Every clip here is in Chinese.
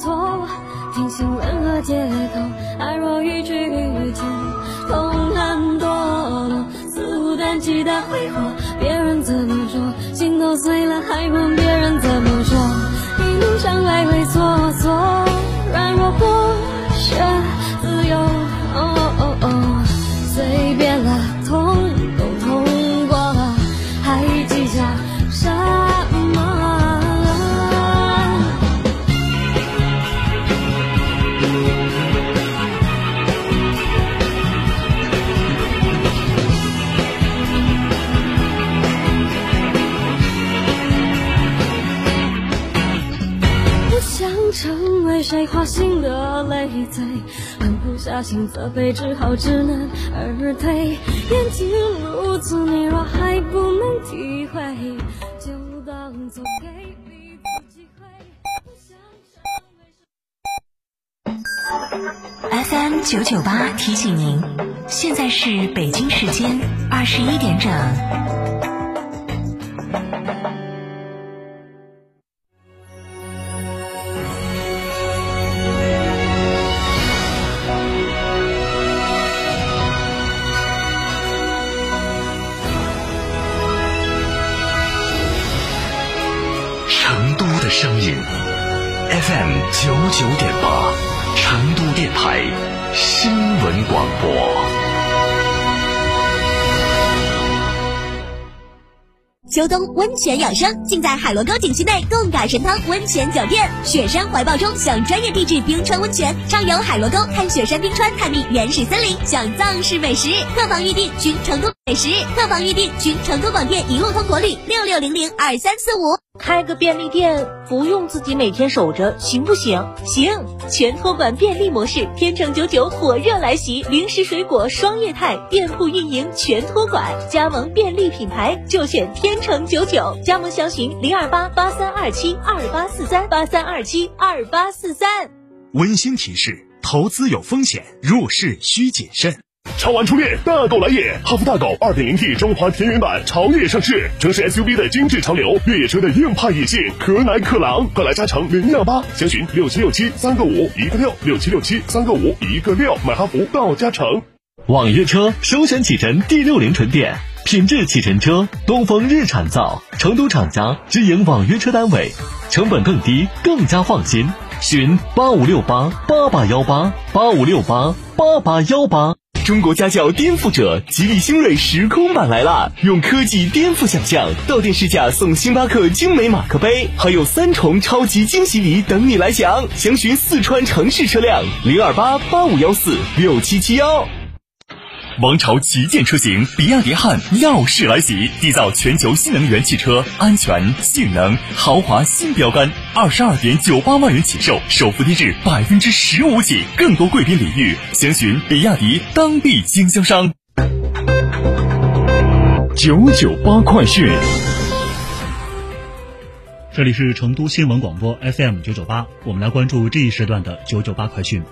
错，听信任何借口，爱若欲拒于天，痛难堕落，肆无忌惮挥霍，别人怎么说，心都碎了，还管别谁花心的累赘，狠不下心责备，只好知难而退。眼睛如此，你若还不能体会，就当作给彼此机会。不想成为谁 FM 九九八提醒您，现在是北京时间二十一点整。声音，FM 九九点八，成都电台新闻广播。秋冬温泉养生，尽在海螺沟景区内贡嘎神汤温泉酒店。雪山怀抱中享专业地质冰川温泉，畅游海螺沟，看雪山冰川，探秘原始森林，享藏式美食。客房预订寻成都美食，客房预定寻成都广电一路通国旅六六零零二三四五。开个便利店不用自己每天守着，行不行？行！全托管便利模式，天成九九火热来袭，零食水果双业态，店铺运营全托管，加盟便利品牌就选天成九九，加盟详询零二八八三二七二八四三八三二七二八四三。温馨提示：投资有风险，入市需谨慎。超玩初恋，大狗来也！哈弗大狗 2.0T 中华田园版潮野上市，城市 SUV 的精致潮流，越野车的硬派野性，可奶可狼，快来加诚零幺八，详询六七六七三个五一个六六七六七三个五一个六，买哈弗到加诚。网约车首选启辰 D 六零纯电，品质启辰车，东风日产造，成都厂家直营网约车单位，成本更低，更加放心。询八五六八八八幺八八五六八八八幺八。中国家轿颠覆者吉利星瑞时空版来啦！用科技颠覆想象，到店试驾送星巴克精美马克杯，还有三重超级惊喜礼等你来抢！详询四川城市车辆零二八八五幺四六七七幺。王朝旗舰车型比亚迪汉耀世来袭，缔造全球新能源汽车安全、性能、豪华新标杆，二十二点九八万元起售，首付低至百分之十五起，更多贵宾礼遇，详询比亚迪当地经销商。九九八快讯。这里是成都新闻广播 FM 九九八，我们来关注这一时段的九九八快讯。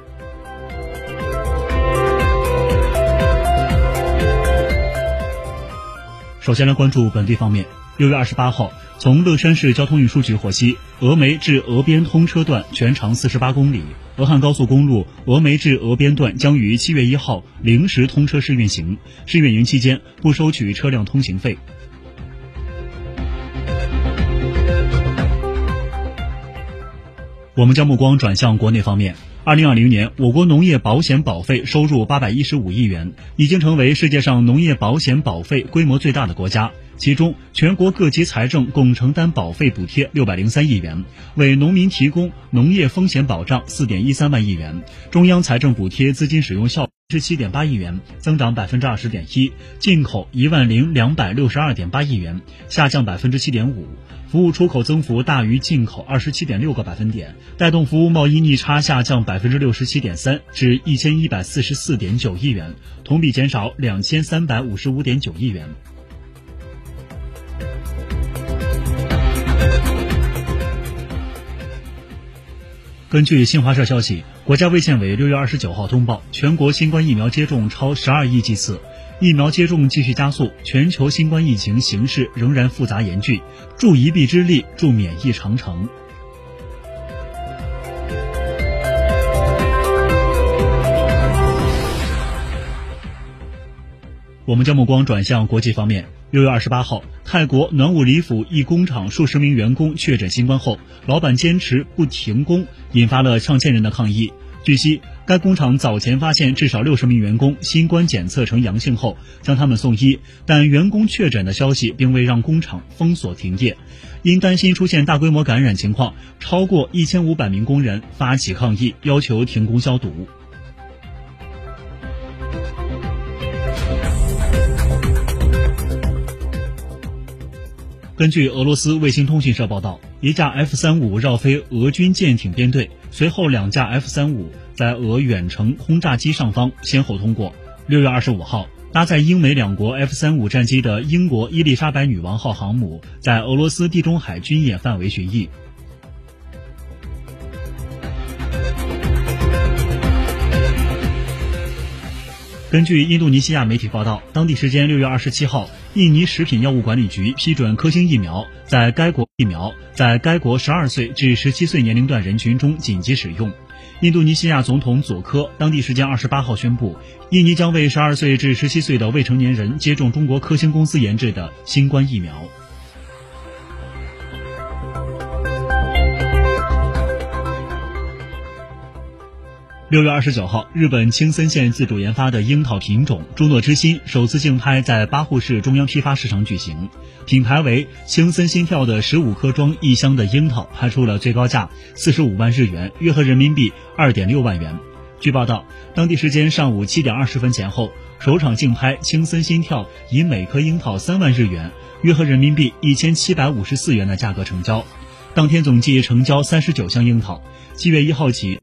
首先来关注本地方面。六月二十八号，从乐山市交通运输局获悉，峨眉至峨边通车段全长四十八公里，俄汉高速公路峨眉至峨边段将于七月一号零时通车试运行，试运营期间不收取车辆通行费。我们将目光转向国内方面。二零二零年，我国农业保险保费收入八百一十五亿元，已经成为世界上农业保险保费规模最大的国家。其中，全国各级财政共承担保费补贴六百零三亿元，为农民提供农业风险保障四点一三万亿元。中央财政补贴资金使用效十七点八亿元，增长百分之二十点一；进口一万零两百六十二点八亿元，下降百分之七点五。服务出口增幅大于进口二十七点六个百分点，带动服务贸易逆差下降百分之六十七点三，至一千一百四十四点九亿元，同比减少两千三百五十五点九亿元。根据新华社消息，国家卫健委六月二十九号通报，全国新冠疫苗接种超十二亿剂次，疫苗接种继续加速，全球新冠疫情形势仍然复杂严峻，助一臂之力，助免疫长城。我们将目光转向国际方面。六月二十八号，泰国暖武里府一工厂数十名员工确诊新冠后，老板坚持不停工，引发了上千人的抗议。据悉，该工厂早前发现至少六十名员工新冠检测呈阳性后，将他们送医，但员工确诊的消息并未让工厂封锁停业。因担心出现大规模感染情况，超过一千五百名工人发起抗议，要求停工消毒。根据俄罗斯卫星通讯社报道，一架 F 三五绕飞俄军舰艇编队，随后两架 F 三五在俄远程轰炸机上方先后通过。六月二十五号，搭载英美两国 F 三五战机的英国伊丽莎白女王号航母在俄罗斯地中海军演范围巡弋。根据印度尼西亚媒体报道，当地时间六月二十七号，印尼食品药物管理局批准科兴疫苗在该国疫苗在该国十二岁至十七岁年龄段人群中紧急使用。印度尼西亚总统佐科当地时间二十八号宣布，印尼将为十二岁至十七岁的未成年人接种中国科兴公司研制的新冠疫苗。六月二十九号，日本青森县自主研发的樱桃品种“朱诺之心”首次竞拍在八户市中央批发市场举行，品牌为“青森心跳”的十五颗装一箱的樱桃拍出了最高价四十五万日元，约合人民币二点六万元。据报道，当地时间上午七点二十分前后，首场竞拍“青森心跳”以每颗樱桃三万日元，约合人民币一千七百五十四元的价格成交。当天总计成交三十九箱樱桃。七月一号起。